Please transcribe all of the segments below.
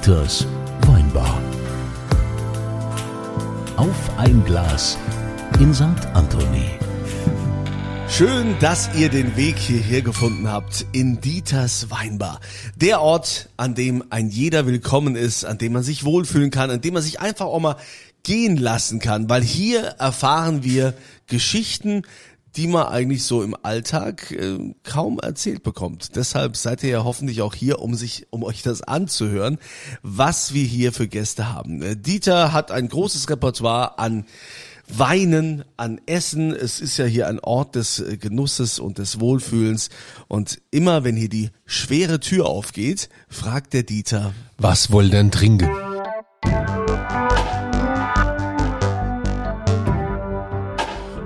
Dieters Weinbar. Auf ein Glas in St. Anthony. Schön, dass ihr den Weg hierher gefunden habt in Dieters Weinbar. Der Ort, an dem ein jeder willkommen ist, an dem man sich wohlfühlen kann, an dem man sich einfach auch mal gehen lassen kann, weil hier erfahren wir Geschichten, die man eigentlich so im Alltag äh, kaum erzählt bekommt. Deshalb seid ihr ja hoffentlich auch hier, um sich, um euch das anzuhören, was wir hier für Gäste haben. Äh, Dieter hat ein großes Repertoire an Weinen, an Essen. Es ist ja hier ein Ort des äh, Genusses und des Wohlfühlens. Und immer wenn hier die schwere Tür aufgeht, fragt der Dieter, Was wollt denn trinken?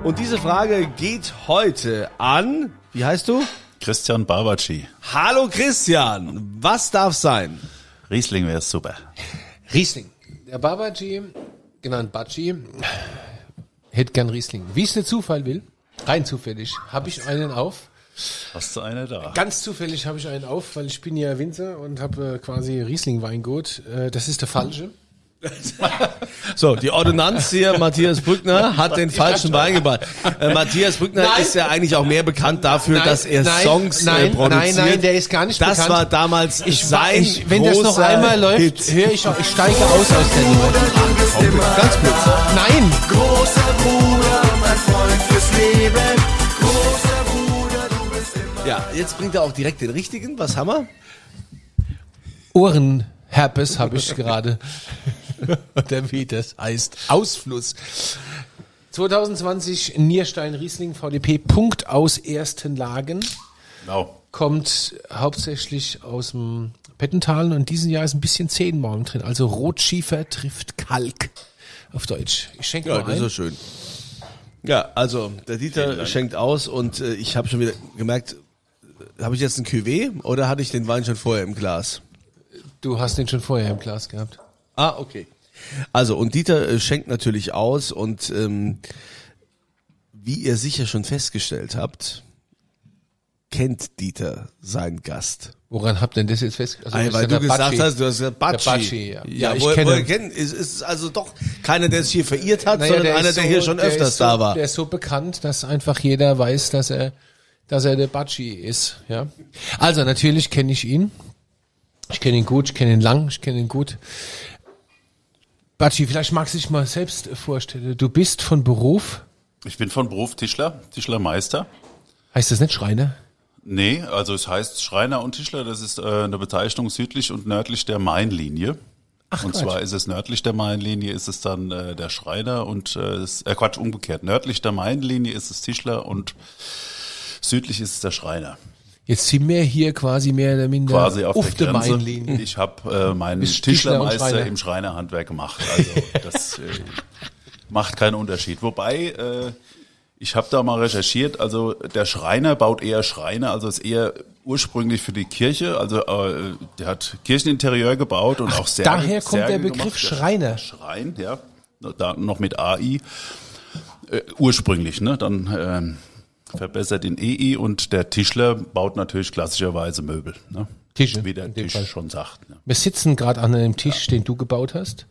Und diese Frage geht heute an, wie heißt du? Christian Barbaci. Hallo Christian, was darf sein? Riesling wäre super. Riesling. Der Babaji, genannt Baci, hätte gern Riesling. Wie es der Zufall will, rein zufällig, habe ich einen auf. Hast du eine da? Ganz zufällig habe ich einen auf, weil ich bin ja Winzer und habe äh, quasi Riesling-Weingut. Äh, das ist der falsche. So, die Ordonnanz hier, Matthias Brückner, hat den falschen Wein gebracht. Äh, Matthias Brückner Nein. ist ja eigentlich auch mehr bekannt dafür, Nein, dass er nein, Songs äh, nein, produziert. nein, nein, der ist gar nicht Das bekannt. war damals Ich, sein ich, wenn das noch einmal läuft, höre ich, auch- ich steige aus aus der Nummer. Ganz kurz. Nein! Großer Bruder, mein Freund fürs Leben. Großer Bruder, du bist immer. Ja, jetzt bringt er auch direkt den richtigen. Was haben wir? Ohrenherpes habe ich gerade. Oder wie das heißt. Ausfluss. 2020 Nierstein Riesling VDP Punkt aus ersten Lagen. Genau. Kommt hauptsächlich aus dem Pettentalen und diesen Jahr ist ein bisschen Zehenmorgen drin. Also Rotschiefer trifft Kalk. Auf Deutsch. Ich schenke Ja, mal das ist ein. doch schön. Ja, also der Dieter schenkt aus und äh, ich habe schon wieder gemerkt, äh, habe ich jetzt ein Cuvée oder hatte ich den Wein schon vorher im Glas? Du hast den schon vorher im Glas gehabt. Ah, okay. Also und Dieter äh, schenkt natürlich aus und ähm, wie ihr sicher schon festgestellt habt, kennt Dieter seinen Gast. Woran habt denn das jetzt fest? Also, ist weil du gesagt Batschi. hast, du hast gesagt Batschi. Der Batschi, ja. ja. Ja, ich wo, kenne- Woher kennt, es ist also doch keiner, der es hier verirrt hat, Naja, sondern einer, ist der so- hier schon der öfters ist so, da war. Der ist so bekannt, dass einfach jeder weiß, dass er, dass er der Batschi ist. Ja. Also natürlich kenne ich ihn. Ich kenne ihn gut, ich kenne ihn lang, ich kenne ihn gut. Batschi, vielleicht magst du dich mal selbst vorstellen. Du bist von Beruf, Ich bin von Beruf Tischler, Tischlermeister. heißt das nicht Schreiner? Nee, also es heißt Schreiner und Tischler, das ist äh, eine Bezeichnung südlich und nördlich der Mainlinie. Ach, und Quatsch. zwar ist es nördlich der Mainlinie ist es dann äh, der Schreiner und äh, äh, Quatsch, umgekehrt. Nördlich der Mainlinie ist es Tischler und südlich ist es der Schreiner. Jetzt sind wir hier quasi mehr oder minder Quasi auf, der der Grenze. Mainlinie. Ich habe äh, meinen und Tischlermeister Schreiner. im Schreinerhandwerk gemacht. Also das äh, macht keinen Unterschied. Wobei äh, ich habe da mal recherchiert. Also der Schreiner baut eher Schreine, also ist eher ursprünglich für die Kirche. Also äh, der hat Kircheninterieur gebaut und auch Särge. daher kommt der Särge Begriff gemacht. Der Schreiner. Schrein, ja, da noch mit AI. Äh, ursprünglich, ne? Dann ähm, verbessert in EI und der Tischler baut natürlich klassischerweise Möbel. Ne? Tische, Wie der Tisch Fall. schon sagt. Ne? Wir sitzen gerade an einem Tisch, den du gebaut hast.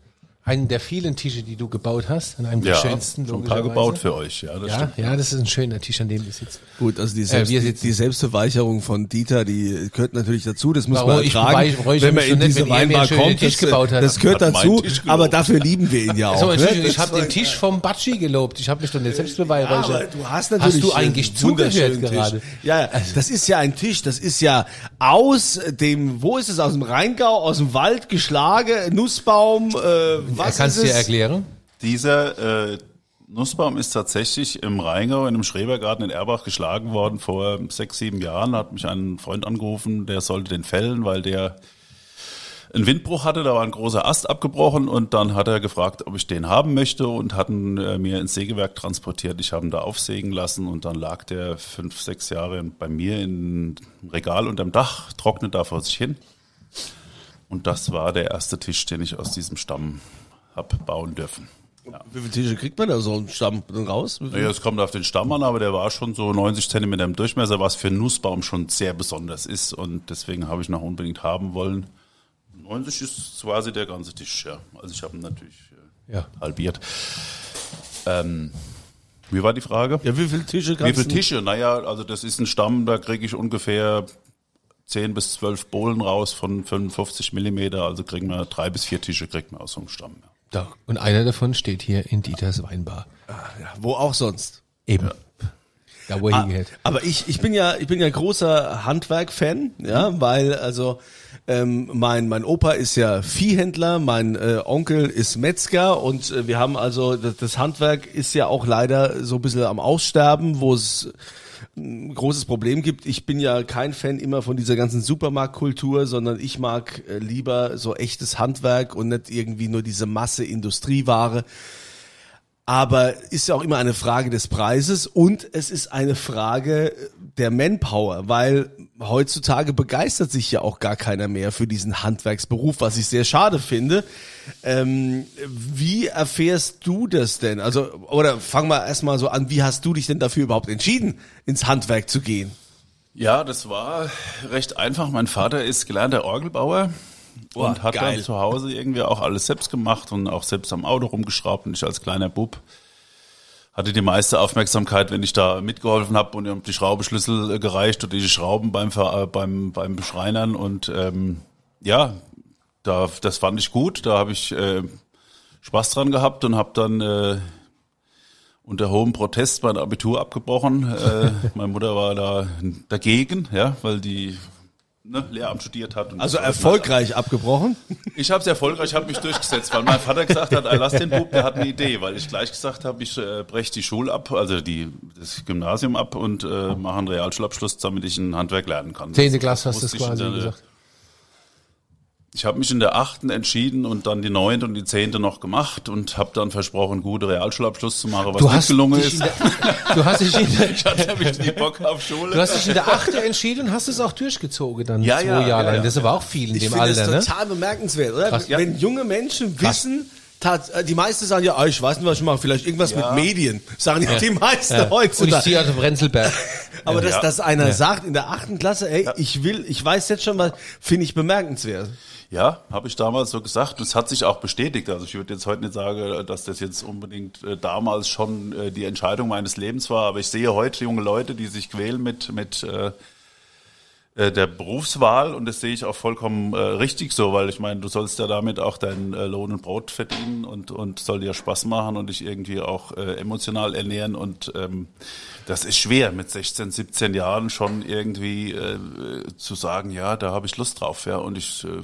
Einen der vielen Tische, die du gebaut hast. An einem der Ja, schönsten, schon ein paar gebaut für euch. Ja, das Ja, stimmt. ja, das ist ein schöner Tisch, an dem wir sitzen. Gut, also die, Selbst, wir sitzen- die Selbstverweicherung von Dieter, die gehört natürlich dazu. Das muss Warum? man Ich ertragen, beweichere wenn man in nicht, diese Weinbar kommt. Tisch Das, gebaut habt. das gehört Hat dazu, aber dafür lieben wir ihn ja auch. So, ne? Entschuldigung, ich Das habe den Tisch vom Batschi gelobt. Ich habe mich doch nicht selbst beweihräuchert. aber du hast natürlich Hast du eigentlich zugehört gerade? Tisch. Ja, ja, das ist ja ein Tisch, das ist ja aus dem, wo ist es, aus dem Rheingau, aus dem Wald geschlagen, Nussbaum, äh, was Kannst ist du es? dir erklären? Dieser äh, Nussbaum ist tatsächlich im Rheingau in einem Schrebergarten in Erbach geschlagen worden vor sechs, sieben Jahren. Da hat mich ein Freund angerufen, der sollte den fällen, weil der einen Windbruch hatte, da war ein großer Ast abgebrochen und dann hat er gefragt, ob ich den haben möchte und hatten äh, mir ins Sägewerk transportiert. Ich habe ihn da aufsägen lassen und dann lag der fünf, sechs Jahre bei mir im Regal unterm Dach, trocknet da vor sich hin. Und das war der erste Tisch, den ich aus diesem Stamm hab bauen dürfen. Wie viele Tische kriegt man da so einen Stamm raus? Naja, es kommt auf den Stamm an, aber der war schon so 90 Zentimeter im Durchmesser, was für einen Nussbaum schon sehr besonders ist und deswegen habe ich noch unbedingt haben wollen. 90 ist quasi der ganze Tisch, ja. Also ich habe ihn natürlich äh, Ja. halbiert. Ähm, wie war die Frage? Ja, wie viele Tische Wie viele Tische? Naja, also das ist ein Stamm, da kriege ich ungefähr 10 bis 12 Bohlen raus von 55 Millimeter. Also kriegen wir drei bis vier Tische kriegt man aus so einem Stamm. Ja. Da. Und einer davon steht hier in Dieters Weinbar. Ja, wo auch sonst. Eben. Da wo er Ah, hingehört. aber ich, ich bin ja, ich bin ja großer Handwerk-Fan, ja, weil also ähm, mein mein Opa ist ja Viehhändler, mein äh, Onkel ist Metzger und äh, wir haben also das, das Handwerk ist ja auch leider so ein bisschen am Aussterben, wo es ein großes Problem gibt. Ich bin ja kein Fan immer von dieser ganzen Supermarktkultur, sondern ich mag äh, lieber so echtes Handwerk und nicht irgendwie nur diese Masse Industrieware. Aber ist ja auch immer eine Frage des Preises und es ist eine Frage der Manpower, weil heutzutage begeistert sich ja auch gar keiner mehr für diesen Handwerksberuf, was ich sehr schade finde. Ähm, wie erfährst du das denn? Also, oder fang mal erstmal so an, wie hast du dich denn dafür überhaupt entschieden, ins Handwerk zu gehen? Ja, das war recht einfach. Mein Vater ist gelernter Orgelbauer und Boah, hat geil. dann zu Hause irgendwie auch alles selbst gemacht und auch selbst am Auto rumgeschraubt. Und ich als kleiner Bub hatte die meiste Aufmerksamkeit, wenn ich da mitgeholfen habe und ihm die Schraubenschlüssel gereicht oder die Schrauben beim äh, beim beim Beschreinern und ähm, ja, da das fand ich gut. Da habe ich äh, Spaß dran gehabt und habe dann äh, unter hohem Protest mein Abitur abgebrochen. Äh, meine Mutter war da dagegen, ja, weil die ne, Lehramt studiert hat. Und Also erfolgreich abgebrochen? Ich habe es erfolgreich, habe mich durchgesetzt, weil mein Vater gesagt hat, "Ey, lass den Bub, der hat eine Idee, weil ich gleich gesagt habe, ich äh, breche die Schule ab, also die das Gymnasium ab und äh, mache einen Realschulabschluss, damit ich ein Handwerk lernen kann. Zehnte Klasse hast du quasi gesagt. Ich habe mich in der achten entschieden und dann die neunte und die zehnte noch gemacht und habe dann versprochen, gute Realschulabschluss zu machen, was Du nicht hast, gelungen ist. der, du hast dich in der, Ich hatte nämlich nie Bock auf Schule. du hast dich in der Achte entschieden und hast es auch durchgezogen dann Ja, zwei ja, Jahre ja, lang. ja. Das ist aber auch viel in Ich dem Alter, ne? das total bemerkenswert, oder? Krass. Wenn junge Menschen wissen, die meisten sagen ja, ah, ich weiß nicht, was ich mache, vielleicht irgendwas Ja. mit Medien, sagen ja. die meisten Ja. Und ich heutzutage. ziehe aus dem Renzelberg. Aber dass, dass einer sagt in der achten Klasse, ey, ich will, ich weiß jetzt schon was, finde ich bemerkenswert. Ja, habe ich damals so gesagt. Das hat sich auch bestätigt. Also ich würde jetzt heute nicht sagen, dass das jetzt unbedingt äh, damals schon äh, die Entscheidung meines Lebens war, aber ich sehe heute junge Leute, die sich quälen mit mit äh, äh, der Berufswahl und das sehe ich auch vollkommen äh, richtig so, weil ich meine, du sollst ja damit auch dein äh, Lohn und Brot verdienen und und soll dir Spaß machen und dich irgendwie auch äh, emotional ernähren und ähm, das ist schwer mit 16, 17 Jahren schon irgendwie äh, zu sagen, ja, da habe ich Lust drauf, ja und ich äh,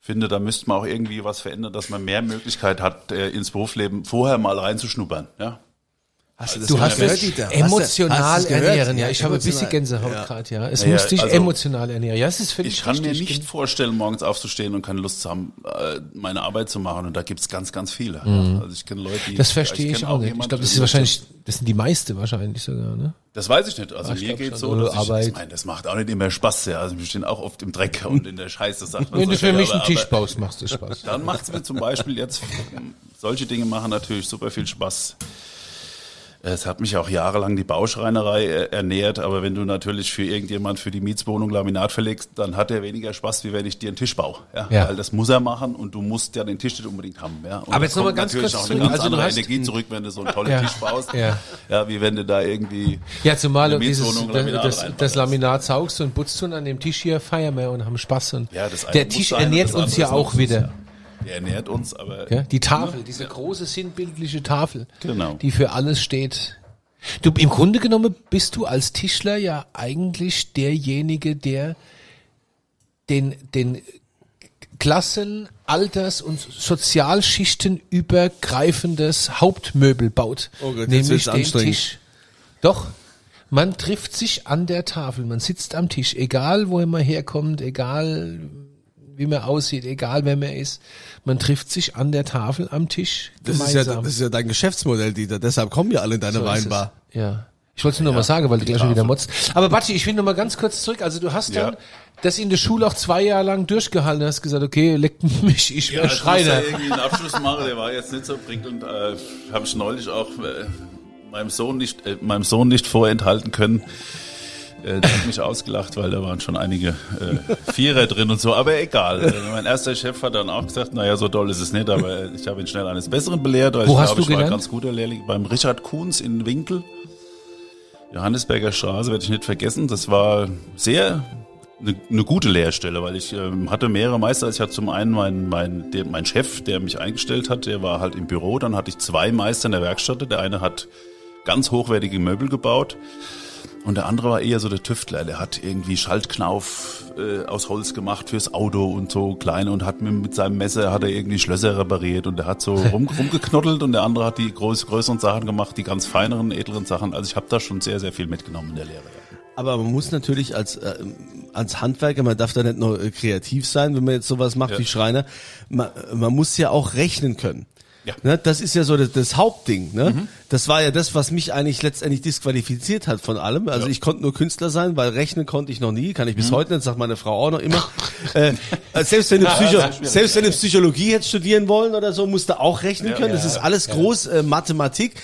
finde, da müsste man auch irgendwie was verändern, dass man mehr Möglichkeit hat, äh, ins Berufsleben vorher mal reinzuschnuppern. Ja? Hast das Du hast es Dieter? Hast du- emotional hast du's gehört? ernähren. Ja, ich habe ein bisschen emotional. Gänsehaut Ja. gerade, ja. Es Ja, muss dich also- emotional ernähren. Ja, es ist völlig Ich kann mir nicht vorstellen, morgens aufzustehen und keine Lust zu haben, äh, meine Arbeit zu machen. Und da gibt's ganz, ganz viele. Ja. Also ich kenne Leute, die. Mhm. Das verstehe ich kenn auch nicht. Ich jemanden, glaube, das ist wahrscheinlich, das sind die meiste wahrscheinlich sogar, ne? Das weiß ich nicht. Also ich mir geht's so, Oder dass ich, Arbeit. ich meine, das macht auch nicht immer Spaß. Ja. Also wir stehen auch oft im Dreck und in der Scheiße. Sagt man Wenn du so. für mich Aber- einen Tisch baust, machst du Spaß. Dann macht's mir zum Beispiel jetzt, solche Dinge machen natürlich super viel Spaß. Es hat mich auch jahrelang die Bauschreinerei äh, ernährt, aber wenn du natürlich für irgendjemand für die Mietswohnung Laminat verlegst, dann hat er weniger Spaß, wie wenn ich dir einen Tisch baue. Ja? Ja. Weil das muss er machen und du musst ja den Tisch nicht unbedingt haben. Ja? Und Aber jetzt noch mal kommt ganz kurz auch eine ganz Also andere Energie zurück, wenn du so einen tollen Ja. Tisch baust. Ja. ja, wie wenn du da irgendwie Ja, zumal eine dieses, Laminat das, das. Laminat saugst und putzt und an dem Tisch hier feiern wir und haben Spaß. Und Ja, der Tisch ernährt uns ja auch wieder. Der ernährt uns, aber Ja, die Tafel, diese große sinnbildliche Tafel, Genau. die für alles steht. Du, im Grunde genommen bist du als Tischler ja eigentlich derjenige, der den, den Klassen, Alters- und Sozialschichten übergreifendes Hauptmöbel baut. Oh Gott, nämlich den. Tisch. Doch, man trifft sich an der Tafel, man sitzt am Tisch, egal woher man herkommt, egal wie man aussieht, egal wer man ist, man trifft sich an der Tafel am Tisch Das ist, ja, das ist ja dein Geschäftsmodell, Dieter. Deshalb kommen ja alle in deine So ist Weinbar. es. Ja. Ich wollte es nur noch mal sagen, weil du gleich schon wieder motzt. Aber Batschi, ich will noch mal ganz kurz zurück. Also du hast Ja. dann das in der Schule auch zwei Jahre lang durchgehalten. hast gesagt, okay, leckt mich, ich Ja, werde ich muss ja irgendwie einen Abschluss machen, der war jetzt nicht so prickelnd. Äh, Habe ich neulich auch äh, meinem Sohn nicht, äh, meinem Sohn nicht vorenthalten können. Äh, der hat mich ausgelacht, weil da waren schon einige äh, Vierer drin und so, aber egal. Äh, mein erster Chef hat dann auch gesagt, naja, so doll ist es nicht, aber ich habe ihn schnell eines Besseren belehrt. Weil Wo ich hast glaube, du ich war gelernt? ganz guter Lehrling beim Richard Kuhns in Winkel. Johannesberger Straße werde ich nicht vergessen. Das war sehr eine, eine gute Lehrstelle, weil ich ähm, hatte mehrere Meister. Ich hatte zum einen meinen mein, der, mein Chef, der mich eingestellt hat, der war halt im Büro. Dann hatte ich zwei Meister in der Werkstatt. Der eine hat ganz hochwertige Möbel gebaut und der andere war eher so der Tüftler. Der hat irgendwie Schaltknauf äh, aus Holz gemacht fürs Auto und so kleine und hat mit, mit seinem Messer hat er irgendwie Schlösser repariert und der hat so rum, rumgeknoddelt und der andere hat die groß, größeren Sachen gemacht, die ganz feineren, edleren Sachen. Also ich habe da schon sehr, sehr viel mitgenommen in der Lehre. Aber man muss natürlich als, äh, als Handwerker, man darf da nicht nur äh, kreativ sein, wenn man jetzt sowas macht Ja. wie Schreiner, man, man muss ja auch rechnen können. Ja. Ne, das ist ja so das, das Hauptding. Ne? Das war ja das, was mich eigentlich letztendlich disqualifiziert hat von allem. Also ich konnte nur Künstler sein, weil rechnen konnte ich noch nie, kann ich bis heute nicht, sagt meine Frau auch noch immer. äh, selbst, wenn du Psycho selbst wenn du Psychologie hättest studieren wollen oder so, musst du auch rechnen können. Das ist alles groß äh, Mathematik.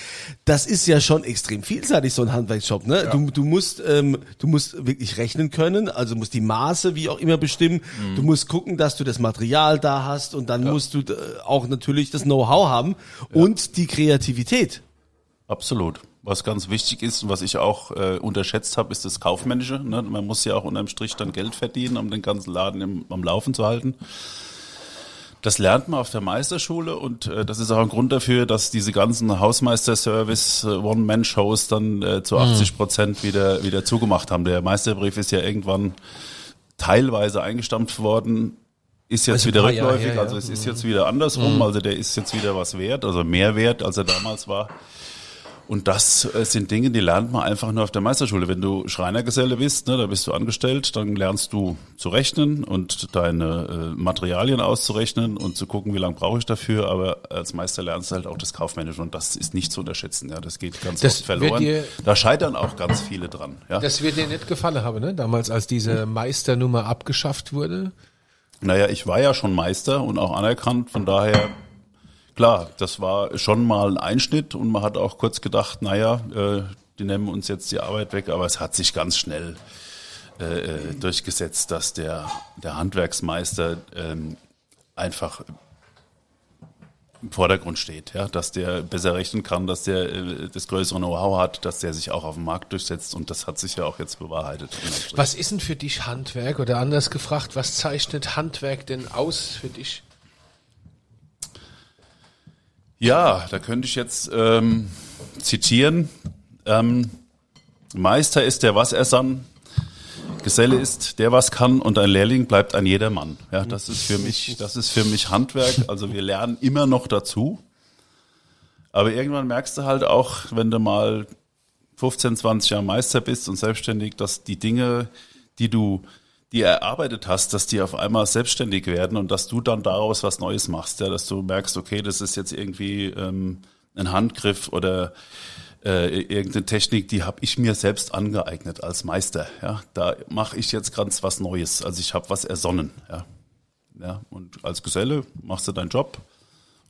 Das ist ja schon extrem vielseitig, so ein Handwerksjob. Ne? Du, du, musst, ähm, du musst wirklich rechnen können, also musst die Maße wie auch immer bestimmen. Du musst gucken, dass du das Material da hast und dann musst du äh, auch natürlich das Know-how haben und die Kreativität. Absolut. Was ganz wichtig ist und was ich auch äh, unterschätzt habe, ist das Kaufmännische. Ne? Man muss ja auch unterm Strich dann Geld verdienen, um den ganzen Laden im, am Laufen zu halten. Das lernt man auf der Meisterschule und äh, das ist auch ein Grund dafür, dass diese ganzen Hausmeister-Service äh, One-Man-Shows dann äh, zu 80 Prozent wieder, wieder zugemacht haben. Der Meisterbrief ist ja irgendwann teilweise eingestampft worden, ist jetzt Also wieder rückläufig, her, ja. also es ist jetzt wieder andersrum, also der ist jetzt wieder was wert, also mehr wert, als er damals war. Und das äh, sind Dinge, die lernt man einfach nur auf der Meisterschule. Wenn du Schreinergeselle bist, ne, da bist du angestellt, dann lernst du zu rechnen und deine äh, Materialien auszurechnen und zu gucken, wie lange brauche ich dafür. Aber als Meister lernst du halt auch das Kaufmännische und das ist nicht zu unterschätzen. Ja, das geht ganz Das oft verloren. dir- Da scheitern auch ganz viele dran. Ja. Das wird dir nicht gefallen haben, ne? Damals, als diese Meisternummer abgeschafft wurde. Naja, ich war ja schon Meister und auch anerkannt, von daher, klar, das war schon mal ein Einschnitt und man hat auch kurz gedacht, naja, äh, die nehmen uns jetzt die Arbeit weg, aber es hat sich ganz schnell äh, äh, durchgesetzt, dass der, der Handwerksmeister ähm, einfach im Vordergrund steht, ja, dass der besser rechnen kann, dass der äh, das größere Know-how hat, dass der sich auch auf dem Markt durchsetzt und das hat sich ja auch jetzt bewahrheitet. Was ist denn für dich Handwerk? Oder anders gefragt, was zeichnet Handwerk denn aus für dich? Ja, da könnte ich jetzt ähm, zitieren. Ähm, Meister ist der, was er sann. Geselle ist der, was kann und ein Lehrling bleibt ein jeder Mann. Ja, das ist für mich, das ist für mich Handwerk. Also wir lernen immer noch dazu. Aber irgendwann merkst du halt auch, wenn du mal 15, 20 Jahre Meister bist und selbstständig, dass die Dinge, die du die erarbeitet hast, dass die auf einmal selbstständig werden und dass du dann daraus was Neues machst, ja, dass du merkst, okay, das ist jetzt irgendwie ähm, ein Handgriff oder äh, irgendeine Technik, die habe ich mir selbst angeeignet als Meister. Ja, da mache ich jetzt ganz was Neues. Also ich habe was ersonnen. Ja, ja, und als Geselle machst du deinen Job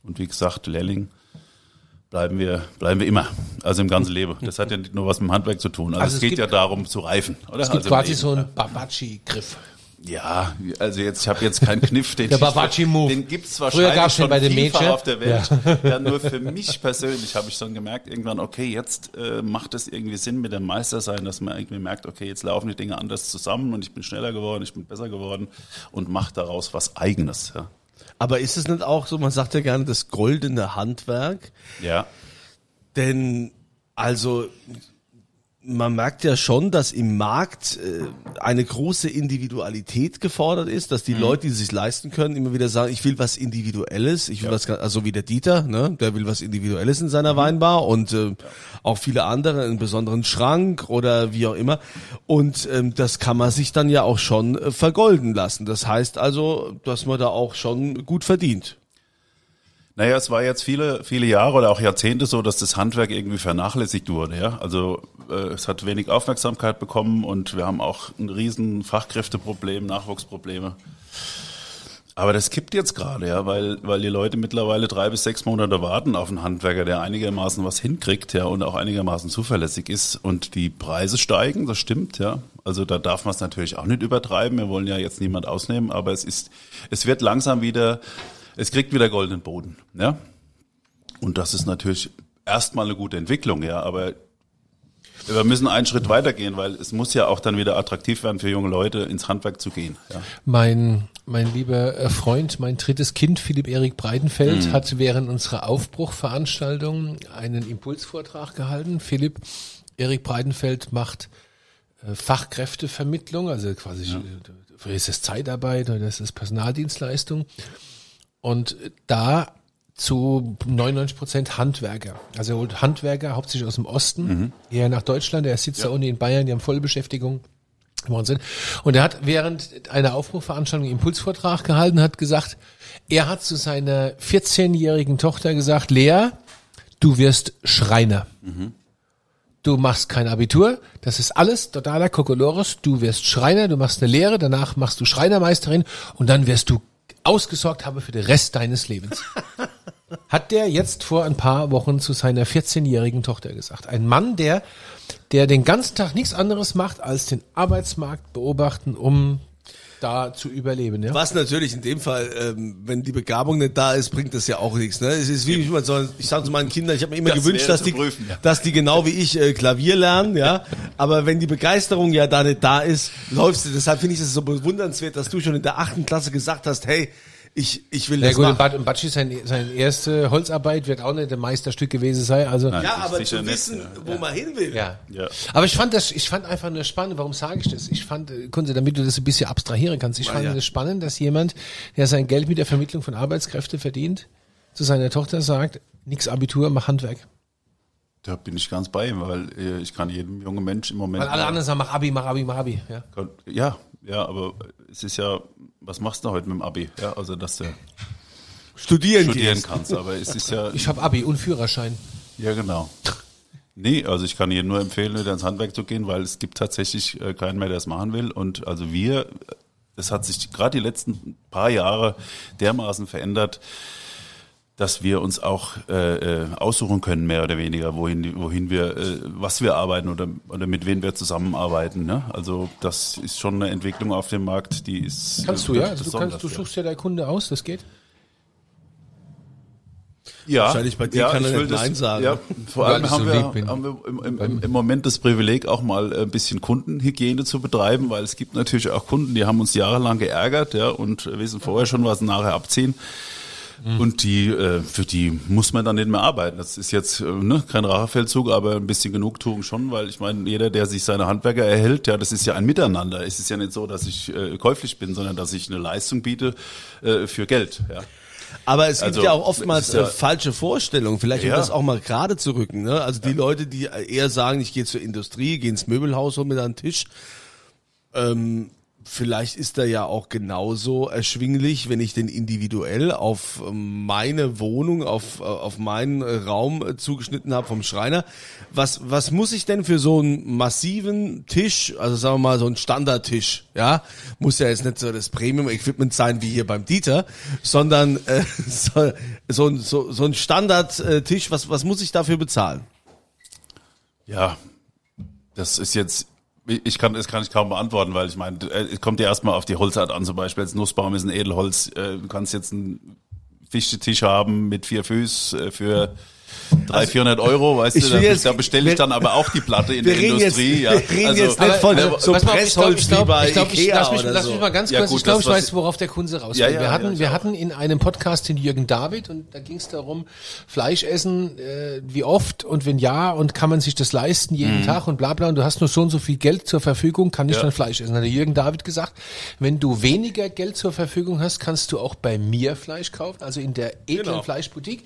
und wie gesagt, Lehrling bleiben wir, bleiben wir immer. Also im ganzen Leben. Das hat ja nicht nur was mit dem Handwerk zu tun. Also, Also es geht gibt- ja darum zu reifen, oder? Es gibt also quasi so ja. einen Babachi-Griff. Ja, also jetzt, ich habe jetzt keinen Kniff, den Der ich- Babaji-Move. Den gibt's Früher wahrscheinlich gab's den schon bei den Mädchen. auf der Welt. Ja. nur für mich persönlich habe ich dann gemerkt, irgendwann, okay, jetzt äh, macht es irgendwie Sinn mit dem Meister sein, dass man irgendwie merkt, okay, jetzt laufen die Dinge anders zusammen und ich bin schneller geworden, ich bin besser geworden und mache daraus was Eigenes. Ja. Aber ist es nicht auch so, man sagt ja gerne das goldene Handwerk, ja. denn also man merkt ja schon, dass im Markt äh, eine große Individualität gefordert ist, dass die Leute, die sich leisten können, immer wieder sagen, ich will was Individuelles, ich will Ja. was, also wie der Dieter, ne, der will was Individuelles in seiner Weinbar und äh, auch viele andere einen besonderen Schrank oder wie auch immer. Und ähm, das kann man sich dann ja auch schon äh, vergolden lassen. Das heißt also, dass man da auch schon gut verdient. Naja, es war jetzt viele, viele Jahre oder auch Jahrzehnte so, dass das Handwerk irgendwie vernachlässigt wurde. Ja? Also äh, es hat wenig Aufmerksamkeit bekommen und wir haben auch ein riesen Fachkräfteproblem, Nachwuchsprobleme. Aber das kippt jetzt gerade, ja, weil, weil die Leute mittlerweile drei bis sechs Monate warten auf einen Handwerker, der einigermaßen was hinkriegt, ja, und auch einigermaßen zuverlässig ist. Und die Preise steigen, das stimmt, ja. Also da darf man es natürlich auch nicht übertreiben. Wir wollen ja jetzt niemand ausnehmen, aber es ist, es wird langsam wieder, es kriegt wieder goldenen Boden, ja. Und das ist natürlich erstmal eine gute Entwicklung, ja, aber wir müssen einen Schritt weitergehen, weil es muss ja auch dann wieder attraktiv werden für junge Leute, ins Handwerk zu gehen. Ja. Mein, mein lieber äh, Freund, mein drittes Kind, Philipp Erik Breitenfeld, hat während unserer Aufbruchveranstaltung einen Impulsvortrag gehalten. Philipp Erik Breitenfeld macht äh, Fachkräftevermittlung, also quasi, ja. ist es Zeitarbeit oder ist es Personaldienstleistung. Und da zu 99 Prozent Handwerker. Also er holt Handwerker hauptsächlich aus dem Osten, eher nach Deutschland. Er sitzt da unten in Bayern, die haben Vollbeschäftigung. Wahnsinn. Und er hat während einer Aufbruchveranstaltung einen Impulsvortrag gehalten, hat gesagt, er hat zu seiner 14-jährigen Tochter gesagt, Lea, du wirst Schreiner. Du machst kein Abitur, das ist alles totaler Kokolores. Du wirst Schreiner, du machst eine Lehre, danach machst du Schreinermeisterin und dann wirst du ausgesorgt haben für den Rest deines Lebens. Hat der jetzt vor ein paar Wochen zu seiner 14-jährigen Tochter gesagt. Ein Mann, der, der den ganzen Tag nichts anderes macht, als den Arbeitsmarkt beobachten, um da zu überleben. Ja? Was natürlich in dem Fall, ähm, wenn die Begabung nicht da ist, bringt das ja auch nichts. Ne? Es ist wie ich, so, ich sage zu meinen Kindern, ich habe mir immer Das gewünscht, dass die, prüfen, ja. dass die genau wie ich äh, Klavier lernen, ja. Aber wenn die Begeisterung ja da nicht da ist, läufst du. Deshalb finde ich es so bewundernswert, dass du schon in der achten Klasse gesagt hast, hey, ich, ich will Ja das gut, machen. und Bad- Batschi, sein, seine erste Holzarbeit wird auch nicht ein Meisterstück gewesen sein. Also Nein. Ja, aber zu wissen, ja. wo man hin will. Ja. Ja. Aber ich fand das, ich fand einfach nur spannend, warum sage ich das? Ich fand, äh, Kunze, damit du das ein bisschen abstrahieren kannst, ich fand ja. das spannend, dass jemand, der sein Geld mit der Vermittlung von Arbeitskräften verdient, zu seiner Tochter sagt, nix Abitur, mach Handwerk. Da bin ich ganz bei ihm, weil äh, ich kann jedem jungen Mensch im Moment. Weil alle anderen sagen, mach Abi, mach Abi, mach Abi. Ja. Ja, ja, aber es ist ja, was machst du heute mit dem Abi? Ja, also dass du Studieren, studieren gehst. kannst, aber es ist ja, Ich habe Abi und Führerschein. ja genau. Nee, also ich kann jedem nur empfehlen, wieder ins Handwerk zu gehen, weil es gibt tatsächlich äh, keinen mehr, der es machen will. Und also wir, es hat sich gerade die letzten paar Jahre dermaßen verändert, dass wir uns auch äh, äh, aussuchen können, mehr oder weniger, wohin, wohin wir, äh, was wir arbeiten oder, oder mit wem wir zusammenarbeiten. Ne? Also das ist schon eine Entwicklung auf dem Markt, die ist Kannst du, äh, ja? Also du, kannst, du ja. suchst ja deinen Kunde aus, das geht? Ja, Wahrscheinlich bei dir kann ich er will nicht Nein sagen. Ja, vor allem haben wir, haben wir im, im, im, im Moment das Privileg, auch mal ein bisschen Kundenhygiene zu betreiben, weil es gibt natürlich auch Kunden, die haben uns jahrelang geärgert, ja, und wissen vorher schon, was sie nachher abziehen. Mhm. Und die, äh, für die muss man dann nicht mehr arbeiten. Das ist jetzt äh, ne, kein Rachefeldzug, aber ein bisschen Genugtuung schon, weil ich meine, jeder, der sich seine Handwerker erhält, ja, das ist ja ein Miteinander. Es ist ja nicht so, dass ich äh, käuflich bin, sondern dass ich eine Leistung biete äh, für Geld. Ja. Aber es gibt Also, ja auch oftmals ja- äh, falsche Vorstellungen, vielleicht um Ja. das auch mal gerade zu rücken. Ne? Also die Leute, die eher sagen, ich gehe zur Industrie, gehe ins Möbelhaus, hol mir da einen Tisch. Ähm, vielleicht ist da ja auch genauso erschwinglich, wenn ich den individuell auf ähm, meine Wohnung, auf, äh, auf meinen äh, Raum äh, zugeschnitten habe vom Schreiner. Was, was muss ich denn für so einen massiven Tisch, also sagen wir mal so einen Standardtisch, ja, muss ja jetzt nicht so das Premium-Equipment sein wie hier beim Dieter, sondern äh, so, so, so, so ein Standardtisch, was, was muss ich dafür bezahlen? Ja, das ist jetzt, ich kann, das kann ich kaum beantworten, weil ich meine, äh, es kommt ja erstmal auf die Holzart an, zum Beispiel jetzt Nussbaum ist ein Edelholz, äh, du kannst jetzt einen Fichtetisch haben mit vier Füßen äh, für 300, 400 Euro, weißt Also, du, da, jetzt- da bestelle ich dann aber auch die Platte in der reden jetzt, Industrie. ja. wir reden also, jetzt nicht von Aber- so mal auf, Pressholz ich wie bei ich glaub, ich, Ikea lass mich, lass so. mich mal ganz Ja, kurz, gut, ich glaube, ich weiß, worauf der Kunze raus Ja, ja, wir ja, hatten, wir hatten in einem Podcast den Jürgen David und da ging es darum, Fleisch essen, äh, wie oft und wenn ja und kann man sich das leisten jeden Tag und bla bla und du hast nur so und so viel Geld zur Verfügung, kann ich Ja. dann Fleisch essen. Hat der Jürgen David gesagt, wenn du weniger Geld zur Verfügung hast, kannst du auch bei mir Fleisch kaufen, also in der edlen Genau. Fleischboutique.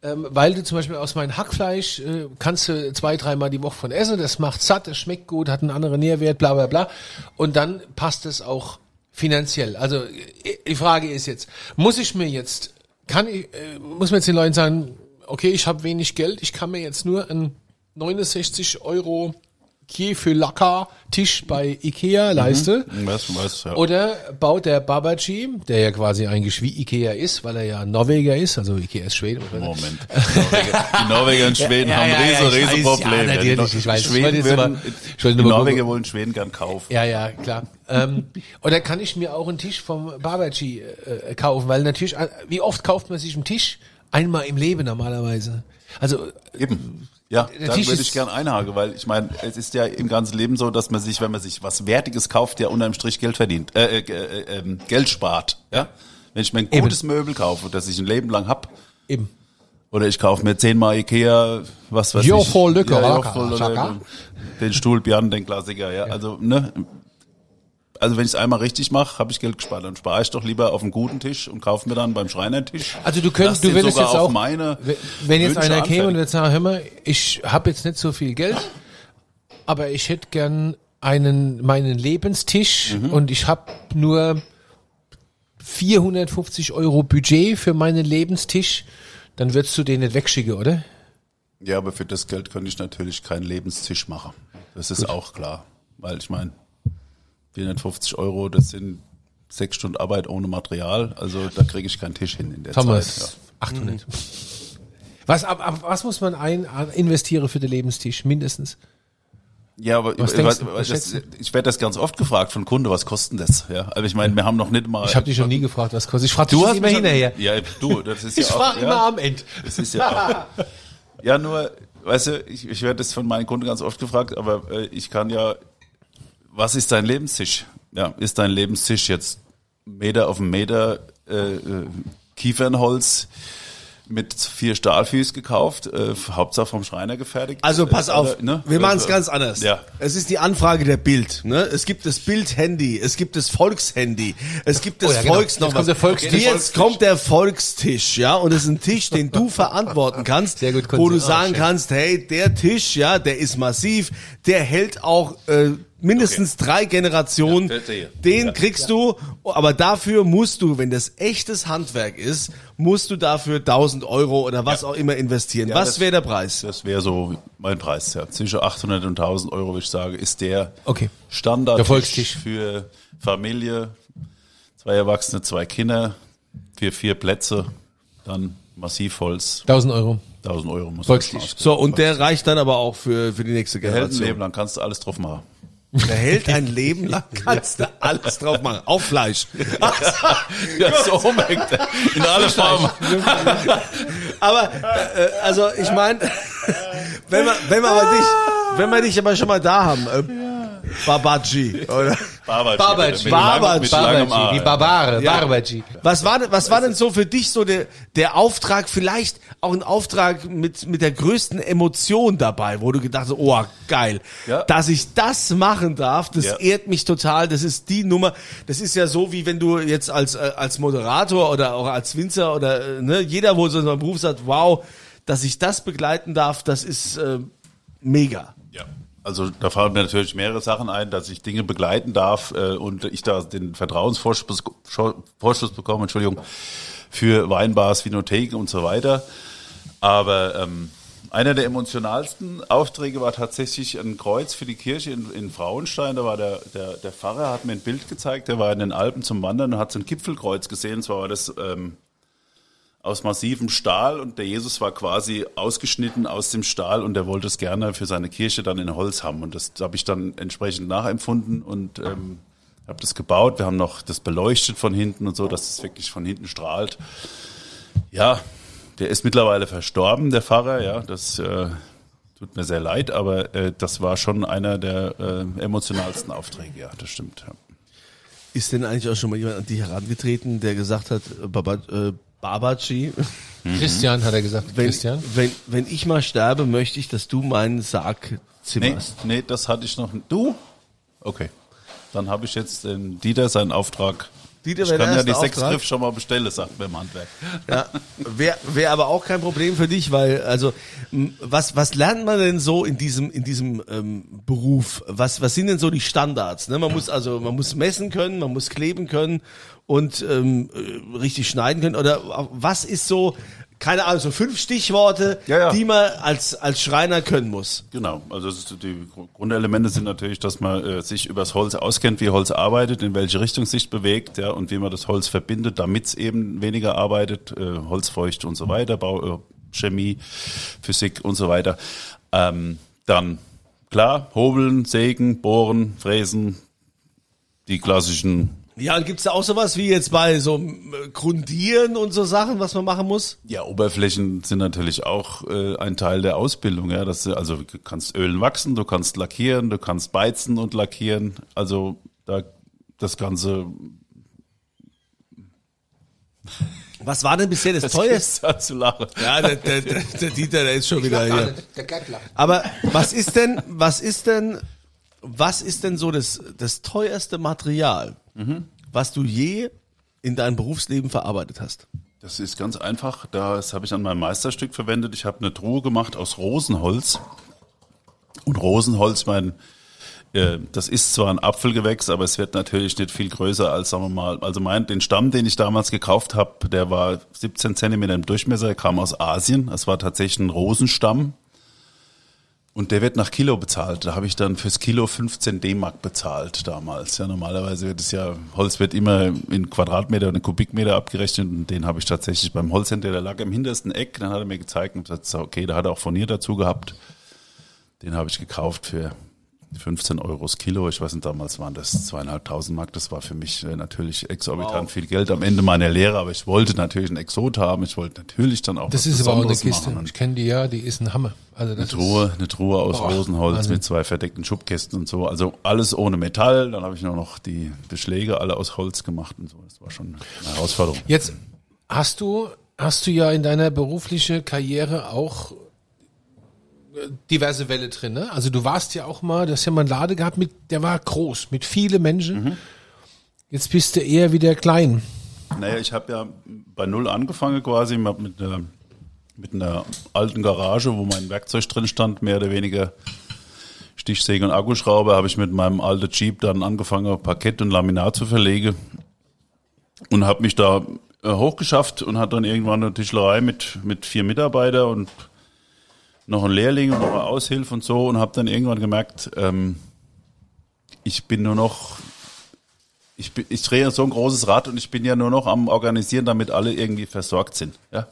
Ähm, weil du zum Beispiel aus meinem Hackfleisch äh, kannst du zwei, dreimal die Woche von essen, das macht satt, das schmeckt gut, hat einen anderen Nährwert, bla bla bla. Und dann passt es auch finanziell. Also äh, die Frage ist jetzt, muss ich mir jetzt, kann ich, äh, muss man jetzt den Leuten sagen, okay, ich habe wenig Geld, ich kann mir jetzt nur ein 69 Euro Kier für Lacker Tisch bei Ikea leiste. Weißt du, weißt du, ja. Oder baut der Babaji, der ja quasi eigentlich wie Ikea ist, weil er ja Norweger ist, also Ikea ist Schweden. Moment. Die Norweger, und Schweden Ja, haben ja, ja, riese, ich riese weiß, Probleme. ja, natürlich, ich weiß. Ich Schweden jetzt würden, ich wollte die mal Norweger wollen Schweden gern kaufen. Ja, ja, klar. ähm, oder kann ich mir auch einen Tisch vom Babaji äh, kaufen? Weil natürlich, äh, wie oft kauft man sich einen Tisch? Einmal im Leben normalerweise. Also, Eben. Ja, da würde ich gern einhaken, weil ich meine, es ist ja im ganzen Leben so, dass man sich, wenn man sich was Wertiges kauft, ja unterm Strich Geld verdient, äh, äh, äh, ähm, Geld spart. Ja, wenn ich mir ein Eben. gutes Möbel kaufe, das ich ein Leben lang hab, eben. oder ich kaufe mir zehnmal Ikea, was weiß Jo, ich, voll lecker, ja, jo, voll lecker. den Stuhl Björn, den Klassiker, ja, also ne. Also wenn ich es einmal richtig mache, habe ich Geld gespart. Dann spare ich doch lieber auf einen guten Tisch und kaufe mir dann beim Schreiner Tisch. Also du könntest, du würdest jetzt auch, meine wenn- jetzt Wünsche einer käme und jetzt sagt, hör mal, ich habe jetzt nicht so viel Geld, aber ich hätte gern einen meinen Lebenstisch Mhm. und ich habe nur 450 Euro Budget für meinen Lebenstisch, dann würdest du den nicht wegschicken, oder? Ja, aber für das Geld könnte ich natürlich keinen Lebenstisch machen. Das ist auch klar. Weil ich meine, 450 Euro, das sind sechs Stunden Arbeit ohne Material. Also da kriege ich keinen Tisch hin in der Thomas, Zeit. 800. Was, ab, ab, was muss man ein, investieren für den Lebenstisch? Mindestens. Ja, ja aber Was was, denkst du, was was, schätzt das, ich werde das ganz oft gefragt von Kunden, was kostet das? Ja, aber ich meine, wir haben noch nicht mal. Ich habe dich schon nie gefragt, was kostet. Ich frage dich Du hast immer hinterher. Ja, du, das ist Ich ja auch. frage ja. immer am Ende. Das ist ja auch. Ja, nur, weißt du, ich, ich werde das von meinen Kunden ganz oft gefragt, aber äh, ich kann ja, was ist dein Lebenstisch? Ja, ist dein Lebenstisch jetzt Meter auf Meter äh, äh, Kiefernholz mit vier Stahlfüß gekauft, äh, Hauptsache vom Schreiner gefertigt? Also pass Äh, auf, oder, ne? wir machen es ganz anders. Ja. Es ist die Anfrage der Bild. Ne? Es gibt das Bild-Handy, es gibt das Volkshandy, es gibt das Oh ja, genau. Volks noch Jetzt kommt Volkstisch. Jetzt Volkstisch. kommt der Volkstisch, ja, und es ist ein Tisch, den du verantworten kannst, Sehr gut, wo du sagen Oh, kannst, hey, der Tisch, ja, der ist massiv, der hält auch äh, mindestens drei Generationen. Ja, den Ja. kriegst du, aber dafür musst du, wenn das echtes Handwerk ist, musst du dafür 1000 Euro oder was auch immer investieren. Ja, was wäre der Preis? Das wäre so mein Preis, ja. Zwischen 800 und 1000 Euro, würde ich sagen, ist der Okay. Standard für Familie, zwei Erwachsene, zwei Kinder, für vier Plätze, dann Massivholz, 1000 Euro. 1000 Euro muss Volkstisch. man So, und der reicht dann aber auch für, für die nächste Generation. Leben lang, kannst du alles drauf machen. Der hält ein Leben lang, kannst du alles drauf machen. Auf Fleisch. Ja, so. In alle Formen. aber, äh, also, ich meine, wenn wir, wenn wir aber dich, wenn wir dich aber schon mal da haben, äh, Babaji, oder? Babaji. Babaji. Babaji, wie ja. Barbare, Ja. Barbaji. Was war, denn- was war denn so für dich so der, der Auftrag, vielleicht auch ein Auftrag mit, mit der größten Emotion dabei, wo du gedacht hast, oh, geil, Ja. dass ich das machen darf, das Ja. ehrt mich total, das ist die Nummer, das ist ja so, wie wenn du jetzt als, äh, als Moderator oder auch als Winzer oder, äh, ne, jeder, wo so in seinem Beruf sagt, wow, dass ich das begleiten darf, das ist, äh, mega. Ja. Also da fallen mir natürlich mehrere Sachen ein, dass ich Dinge begleiten darf äh, und ich da den Vertrauensvorschuss Vorschuss bekomme, Entschuldigung, für Weinbars, Vinotheken und so weiter. Aber ähm, einer der emotionalsten Aufträge war tatsächlich ein Kreuz für die Kirche in, in Frauenstein. Da war der, der, der Pfarrer, hat mir ein Bild gezeigt, der war in den Alpen zum Wandern und hat so ein Gipfelkreuz gesehen. Und zwar war das ähm, aus massivem Stahl und der Jesus war quasi ausgeschnitten aus dem Stahl und er wollte es gerne für seine Kirche dann in Holz haben und das habe ich dann entsprechend nachempfunden und ähm, habe das gebaut. Wir haben noch das beleuchtet von hinten und so, dass es wirklich von hinten strahlt. Ja, der ist mittlerweile verstorben, der Pfarrer. Ja, das äh, tut mir sehr leid, aber äh, das war schon einer der äh, emotionalsten Aufträge. Ja, das stimmt. Ja. Ist denn eigentlich auch schon mal jemand an dich herangetreten, der gesagt hat, äh, Baba, äh, Babaji, Christian hat er gesagt. wenn, Christian. wenn, wenn ich mal sterbe, möchte ich, dass du meinen Sarg Nee, zimmerst. nee, das hatte ich noch. Du? Okay. Dann habe ich jetzt den Dieter seinen Auftrag. Dieter ich kann ja die sechs. Griff schon mal bestellen, sagt mir im Handwerk. Ja, wäre wär aber auch kein Problem für dich, weil also was was lernt man denn so in diesem in diesem ähm, Beruf? Was was sind denn so die Standards? Ne? Man muss also man muss messen können, man muss kleben können und ähm, äh, richtig schneiden können. Oder was ist so keine Ahnung, so fünf Stichworte, Ja, ja. die man als, als Schreiner können muss. Genau, also ist, die Grundelemente sind natürlich, dass man äh, sich übers Holz auskennt, wie Holz arbeitet, in welche Richtung es sich bewegt, ja, und wie man das Holz verbindet, damit es eben weniger arbeitet, äh, Holzfeucht und so weiter, Bau, äh, Chemie, Physik und so weiter. Ähm, dann klar, hobeln, sägen, bohren, fräsen, die klassischen Ja, und gibt's da auch sowas wie jetzt bei so äh, Grundieren und so Sachen, was man machen muss? Ja, Oberflächen sind natürlich auch äh, ein Teil der Ausbildung. Ja, das, also du kannst Ölen wachsen, du kannst lackieren, du kannst beizen und lackieren. Also da das Ganze. Was war denn bisher das, teuerste? ist zu lachen. Ja, der, der, der, der Dieter, der ist schon wieder hier. Der. Aber was ist denn, was ist denn, was ist denn so das, das teuerste Material, was du je in deinem Berufsleben verarbeitet hast? Das ist ganz einfach. Das habe ich an meinem Meisterstück verwendet. Ich habe eine Truhe gemacht aus Rosenholz. Und Rosenholz, mein, äh, das ist zwar ein Apfelgewächs, aber es wird natürlich nicht viel größer als, sagen wir mal, also mein, den Stamm, den ich damals gekauft habe, der war 17 Zentimeter im Durchmesser, kam aus Asien. Es war tatsächlich ein Rosenstamm. Und der wird nach Kilo bezahlt. Da habe ich dann fürs Kilo 15 D-Mark bezahlt damals. Ja, normalerweise wird es ja, Holz wird immer in Quadratmeter in Kubikmeter abgerechnet und den habe ich tatsächlich beim Holzhändler, der lag im hintersten Eck, dann hat er mir gezeigt und gesagt, okay, da hat er auch Furnier dazu gehabt. Den habe ich gekauft für 15 Euro das Kilo. Ich weiß nicht, damals waren das zweieinhalbtausend Mark. Das war für mich äh, natürlich exorbitant viel Geld am Ende meiner Lehre, aber ich wollte natürlich einen Exot haben. Ich wollte natürlich dann auch Das was ist aber auch eine Kiste. Ich kenne die ja, die ist ein Hammer. Also das Eine Truhe, eine Truhe aus Boah, Rosenholz Wahnsinn. mit zwei verdeckten Schubkästen und so. Also alles ohne Metall. Dann habe ich nur noch die Beschläge alle aus Holz gemacht und so. Das war schon eine Herausforderung. Jetzt hast du, hast du ja in deiner beruflichen Karriere auch diverse Welle drin, ne? Also du warst ja auch mal, du hast ja mal einen Lade gehabt mit, der war groß, mit viele Menschen. Mhm. Jetzt bist du eher wieder klein. Naja, ich habe ja bei Null angefangen quasi mit einer, mit einer alten Garage, wo mein Werkzeug drin stand, mehr oder weniger Stichsäge und Akkuschrauber, habe ich mit meinem alten Jeep dann angefangen, Parkett und Laminat zu verlegen und habe mich da äh, hochgeschafft und hatte dann irgendwann eine Tischlerei mit, mit vier Mitarbeitern und noch ein Lehrling und noch eine Aushilfe und so und habe dann irgendwann gemerkt, ähm, ich bin nur noch ich, ich drehe so ein großes Rad und ich bin ja nur noch am Organisieren, damit alle irgendwie versorgt sind. Ja?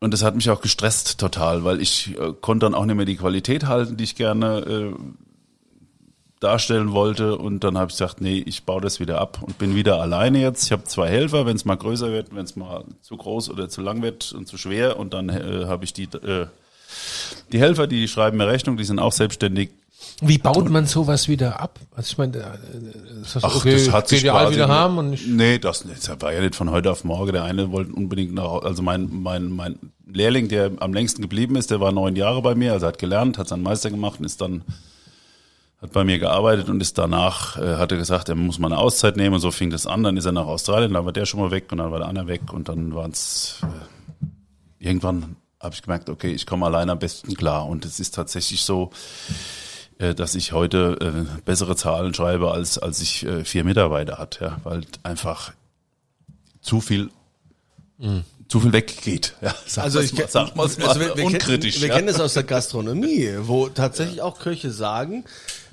Und das hat mich auch gestresst total, weil ich äh, konnte dann auch nicht mehr die Qualität halten, die ich gerne äh, darstellen wollte. Und dann habe ich gesagt, nee, ich baue das wieder ab und bin wieder alleine jetzt. Ich habe zwei Helfer, wenn es mal größer wird, wenn es mal zu groß oder zu lang wird und zu schwer. Und dann äh, habe ich die, äh, die Helfer, die schreiben mir Rechnung, die sind auch selbstständig. Wie baut man sowas wieder ab? Also ich meine, äh, das hast du, okay, geht ja alle wieder nur- haben und Nee, das, das war ja nicht von heute auf morgen. Der eine wollte unbedingt nach, also mein, mein, mein Lehrling, der am längsten geblieben ist, der war neun Jahre bei mir, also hat gelernt, hat seinen Meister gemacht und ist dann, hat bei mir gearbeitet und ist danach, äh, hat er gesagt, er muss mal eine Auszeit nehmen und so fing das an. Dann ist er nach Australien, dann war der schon mal weg und dann war der andere weg und dann waren es, äh, irgendwann habe ich gemerkt, okay, ich komme allein am besten klar und es ist tatsächlich so, äh, dass ich heute äh, bessere Zahlen schreibe, als als ich äh, vier Mitarbeiter hatte, ja, weil einfach zu viel zu viel weggeht. Ja, sag Also ich mal, sag mal's mal also wir, wir unkritisch. Kennen, wir ja. kennen das aus der Gastronomie, wo tatsächlich auch Köche sagen,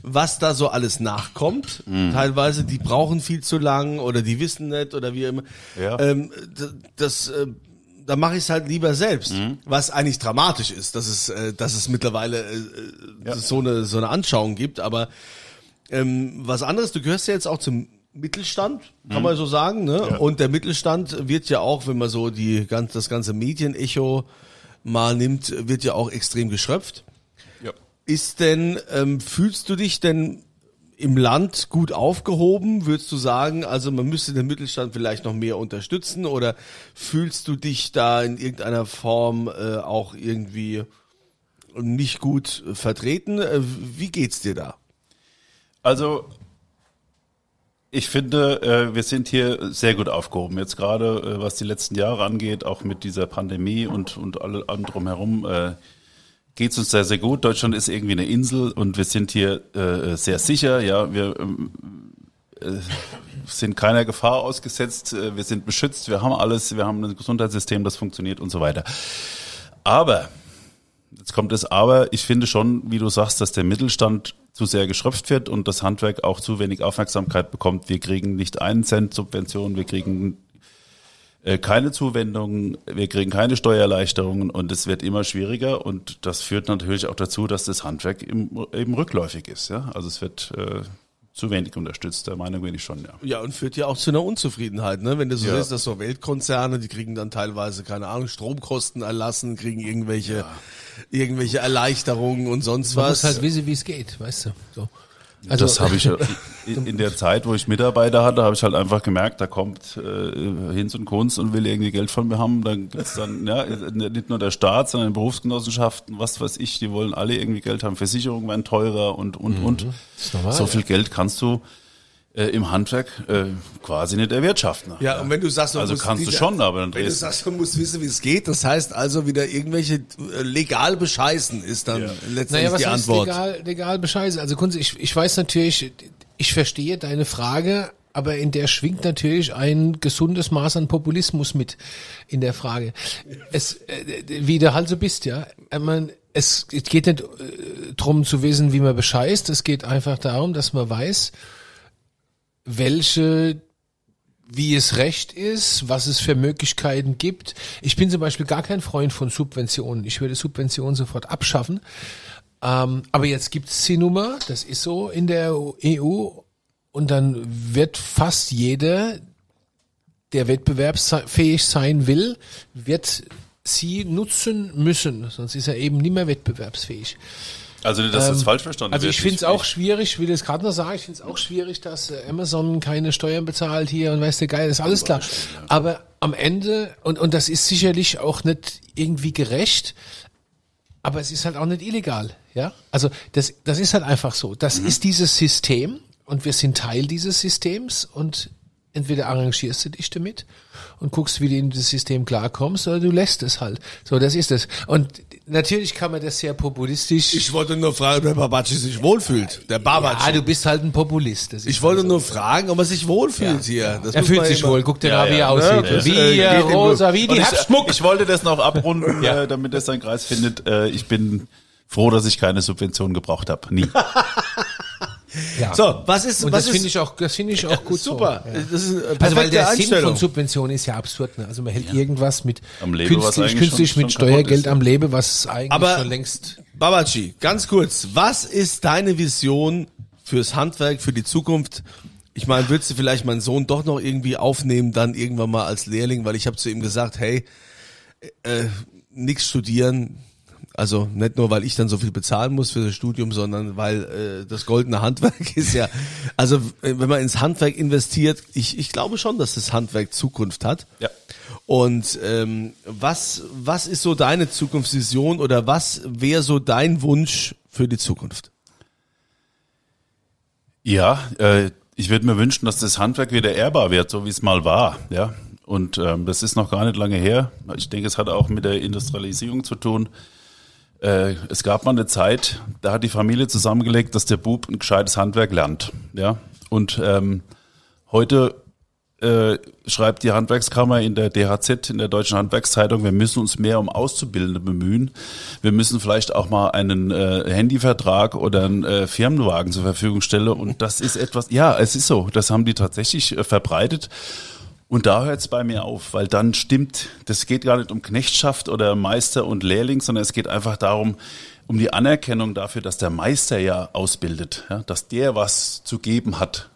was da so alles nachkommt. Mhm. Teilweise, die brauchen viel zu lang oder die wissen nicht oder wie immer. Ja. Ähm, das, äh, da mache ich es halt lieber selbst, Mhm. was eigentlich dramatisch ist, dass es, äh, dass es mittlerweile äh, Ja. so eine so eine Anschauung gibt. Aber ähm, was anderes, du gehörst ja jetzt auch zum Mittelstand, kann man so sagen, ne? Mhm. Ja. Und der Mittelstand wird ja auch, wenn man so die ganz das ganze Medienecho mal nimmt, wird ja auch extrem geschröpft. Ist denn, ähm, fühlst du dich denn im Land gut aufgehoben? Würdest du sagen, also man müsste den Mittelstand vielleicht noch mehr unterstützen oder fühlst du dich da in irgendeiner Form äh, auch irgendwie nicht gut vertreten? Äh, wie geht's dir da? Also ich finde, äh, wir sind hier sehr gut aufgehoben. Jetzt gerade, äh, was die letzten Jahre angeht, auch mit dieser Pandemie und, und alle drumherum, äh, geht es uns sehr, sehr gut. Deutschland ist irgendwie eine Insel und wir sind hier äh, sehr sicher. Ja, wir, ähm, äh, sind keiner Gefahr ausgesetzt, äh, wir sind beschützt, wir haben alles, wir haben ein Gesundheitssystem, das funktioniert und so weiter. Aber, jetzt kommt das Aber, ich finde schon, wie du sagst, dass der Mittelstand zu sehr geschröpft wird und das Handwerk auch zu wenig Aufmerksamkeit bekommt. Wir kriegen nicht einen Cent Subvention, wir kriegen äh, keine Zuwendungen, wir kriegen keine Steuererleichterungen und es wird immer schwieriger und das führt natürlich auch dazu, dass das Handwerk im, eben rückläufig ist. Ja? Also es wird äh, zu wenig unterstützt, der Meinung bin ich schon, ja. Ja, und führt ja auch zu einer Unzufriedenheit, ne? Wenn du so Ja. siehst, dass so Weltkonzerne, die kriegen dann teilweise, keine Ahnung, Stromkosten erlassen, kriegen irgendwelche, irgendwelche Erleichterungen und sonst Man was. muss halt wissen, wie es geht, weißt du. So. Das habe ich in, der Zeit, wo ich Mitarbeiter hatte, habe ich halt einfach gemerkt, da kommt äh, Hinz und Kunz und will irgendwie Geld von mir haben. Dann gibt's dann, ja, nicht nur der Staat, sondern Berufsgenossenschaften, was weiß ich, die wollen alle irgendwie Geld haben. Versicherungen werden teurer und, und, und. normal, so viel Geld kannst du äh, im Handwerk äh, quasi nicht erwirtschaften. ja, und wenn du sagst, du Also musst kannst du wieder- schon, aber dann Wenn du sagst, du musst wissen, wie es geht, das heißt also wieder irgendwelche äh, legal bescheißen ist dann letztendlich Naja, was die Antwort. legal, legal bescheißen? Also Kunze, ich, ich weiß natürlich, ich verstehe deine Frage, aber in der schwingt natürlich ein gesundes Maß an Populismus mit in der Frage. Es, äh, wie du halt so bist, ja. Ich mein, es, es geht nicht äh, drum zu wissen, wie man bescheißt. Es geht einfach darum, dass man weiß, welche wie es recht ist, was es für Möglichkeiten gibt. Ich bin zum Beispiel gar kein Freund von Subventionen. Ich würde Subventionen sofort abschaffen. Ähm, aber jetzt gibt's die Nummer, das ist so in der EU und dann wird fast jeder, der wettbewerbsfähig sein will, wird sie nutzen müssen, sonst ist er eben nicht mehr wettbewerbsfähig. Also das Ähm, falsch verstanden Also ich finde es auch schwierig, ich will das gerade noch sagen, ich finde es auch schwierig, dass äh, Amazon keine Steuern bezahlt hier und weißt du, geil, das ist alles klar. Aber am Ende, und, und das ist sicherlich auch nicht irgendwie gerecht, aber es ist halt auch nicht illegal, ja. Also das, das ist halt einfach so. Das ist dieses System und wir sind Teil dieses Systems und entweder arrangierst du dich damit und guckst, wie du in das System klarkommst, oder du lässt es halt. So, das ist es. Und natürlich kann man das sehr populistisch. Ich wollte nur fragen, ob der Babatschi sich wohlfühlt. Der Babatschi. ja, du bist halt ein Populist. Das ist ich wollte halt nur fragen, ob er sich wohlfühlt hier. Das Er fühlt sich immer- wohl. Guck dir Ja, an, wie ja. er aussieht. Ja, das, wie äh, rosa, wie die ich, Herbstmuck. ich wollte das noch abrunden, äh, damit das seinen Kreis findet. Äh, ich bin froh, dass ich keine Subvention gebraucht habe. Nie. Ja. So, was ist, Und was das ist, finde ich auch, das finde ich auch gut super. so. Ja. Das ist Also weil der Sinn von Subvention ist ja absurd. Ne? Also man hält irgendwas mit was künstlich, künstlich schon- mit schon Steuergeld ist. am Leben, was eigentlich Aber- schon längst. Babachi, ganz kurz, was ist deine Vision fürs Handwerk, für die Zukunft? Ich meine, würdest du vielleicht meinen Sohn doch noch irgendwie aufnehmen, dann irgendwann mal als Lehrling, weil ich habe zu ihm gesagt, hey, äh, nix studieren, also nicht nur, weil ich dann so viel bezahlen muss für das Studium, sondern weil äh, das goldene Handwerk ist ja, also äh, wenn man ins Handwerk investiert, ich, ich glaube schon, dass das Handwerk Zukunft hat. Ja. Und ähm, was, was ist so deine Zukunftsvision oder was wäre so dein Wunsch für die Zukunft? Ja, äh, ich würde mir wünschen, dass das Handwerk wieder ehrbar wird, so wie es mal war. Ja, und ähm, das ist noch gar nicht lange her. Ich denke, es hat auch mit der Industrialisierung zu tun. Äh, es gab mal eine Zeit, da hat die Familie zusammengelegt, dass der Bub ein gescheites Handwerk lernt. Ja, und ähm, heute äh, schreibt die Handwerkskammer in der DHZ, in der Deutschen Handwerkszeitung, wir müssen uns mehr um Auszubildende bemühen. Wir müssen vielleicht auch mal einen äh, Handyvertrag oder einen äh, Firmenwagen zur Verfügung stellen. Und das ist etwas, ja, es ist so, das haben die tatsächlich äh, verbreitet. Und da hört es bei mir auf, weil dann stimmt, das geht gar nicht um Knechtschaft oder Meister und Lehrling, sondern es geht einfach darum, um die Anerkennung dafür, dass der Meister ja ausbildet, ja, dass der was zu geben hat.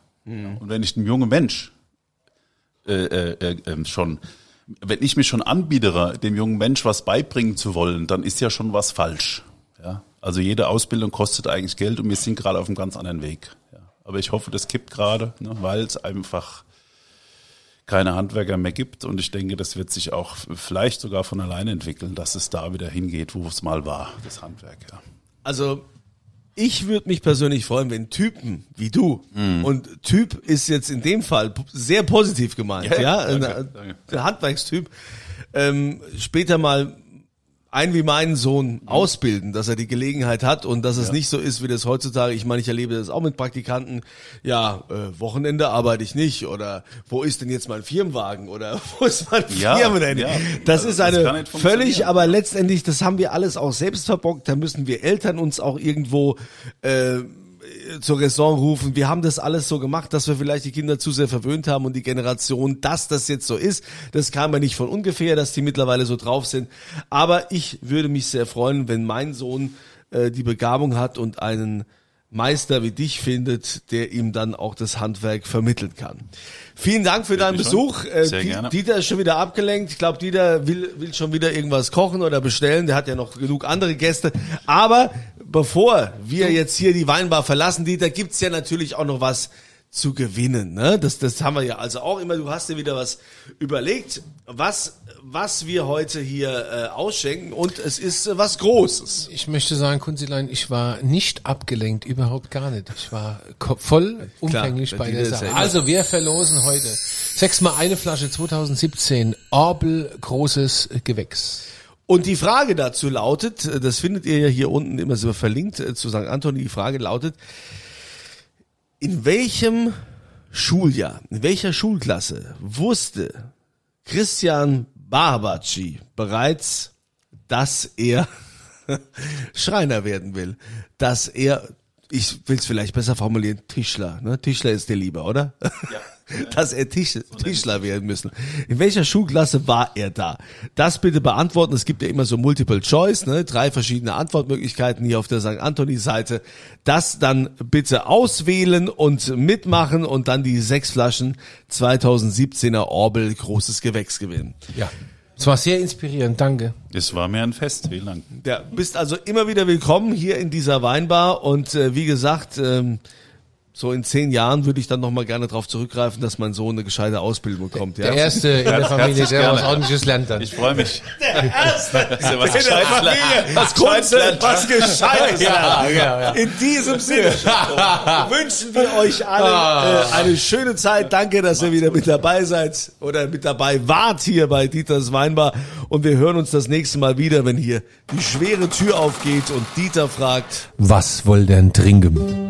Und wenn ich ein junger Mensch äh, äh, äh, schon, wenn ich mich schon anbietere, dem jungen Mensch was beibringen zu wollen, dann ist ja schon was falsch. Ja? Also jede Ausbildung kostet eigentlich Geld und wir sind gerade auf einem ganz anderen Weg. Ja? Aber ich hoffe, das kippt gerade, ne, weil es einfach keine Handwerker mehr gibt und ich denke, das wird sich auch vielleicht sogar von alleine entwickeln, dass es da wieder hingeht, wo es mal war, das Handwerk. Ja. Also ich würde mich persönlich freuen, wenn Typen wie du und Typ ist jetzt in dem Fall sehr positiv gemeint, ja, Ja, danke, Ein- danke. der Handwerkstyp ähm, später mal einen wie meinen Sohn ausbilden, dass er die Gelegenheit hat und dass es nicht so ist, wie das heutzutage, ich meine, ich erlebe das auch mit Praktikanten, ja, äh, Wochenende arbeite ich nicht oder wo ist denn jetzt mein Firmenwagen oder wo ist mein Ja, Firmenhandy? ja. Das Also ist das eine nicht völlig, aber letztendlich, das haben wir alles auch selbst verbockt, da müssen wir Eltern uns auch irgendwo äh, zur Raison rufen. Wir haben das alles so gemacht, dass wir vielleicht die Kinder zu sehr verwöhnt haben und die Generation, dass das jetzt so ist, das kam ja nicht von ungefähr, dass die mittlerweile so drauf sind. Aber ich würde mich sehr freuen, wenn mein Sohn äh, die Begabung hat und einen Meister wie dich findet, der ihm dann auch das Handwerk vermitteln kann. Vielen Dank für deinen Besuch. Äh, Sehr gerne. Dieter ist schon wieder abgelenkt. Ich glaube, Dieter will, will schon wieder irgendwas kochen oder bestellen. Der hat ja noch genug andere Gäste. Aber bevor wir jetzt hier die Weinbar verlassen, Dieter, gibt's ja natürlich auch noch was zu gewinnen. Ne? Das, das haben wir ja also auch immer. Du hast dir wieder was überlegt, was, was wir heute hier äh, ausschenken. Und es ist äh, was Großes. Ich möchte sagen, Kunzilein, ich war nicht abgelenkt, überhaupt gar nicht. Ich war voll umfänglich der bei der ja Sache. Also, wir verlosen heute sechsmal eine Flasche 2017 Orbel großes Gewächs. Und die Frage dazu lautet, das findet ihr ja hier unten immer so verlinkt äh, zu St. Anthony, die Frage lautet, in welchem Schuljahr, in welcher Schulklasse wusste Christian Barbaci bereits, dass er Schreiner werden will, dass er, ich will es vielleicht besser formulieren, Tischler, ne? Tischler ist dir lieber, oder? dass er Tisch, Tischler werden müssen. In welcher Schulklasse war er da? Das bitte beantworten. Es gibt ja immer so Multiple Choice, ne? drei verschiedene Antwortmöglichkeiten hier auf der St. Anthony-Seite. Das dann bitte auswählen und mitmachen und dann die sechs Flaschen 2017er Orbel großes Gewächs gewinnen. Ja. Es war sehr inspirierend, danke. Es war mir ein Fest. Vielen Dank. Ja, bist also immer wieder willkommen hier in dieser Weinbar und äh, wie gesagt, ähm, so in zehn Jahren würde ich dann nochmal gerne darauf zurückgreifen, dass mein Sohn eine gescheite Ausbildung bekommt. Ja? Der erste in der Familie, der was ordentliches lernt dann. Ich freue mich. Der erste er was in der Gescheites Familie, was Kunze, was Gescheites Ja, ja, ja. In diesem Sinne wünschen wir euch allen äh, eine schöne Zeit. Danke, dass ihr wieder mit dabei seid oder mit dabei wart hier bei Dieters Weinbar. Und wir hören uns das nächste Mal wieder, wenn hier die schwere Tür aufgeht und Dieter fragt, Was wollt denn trinken?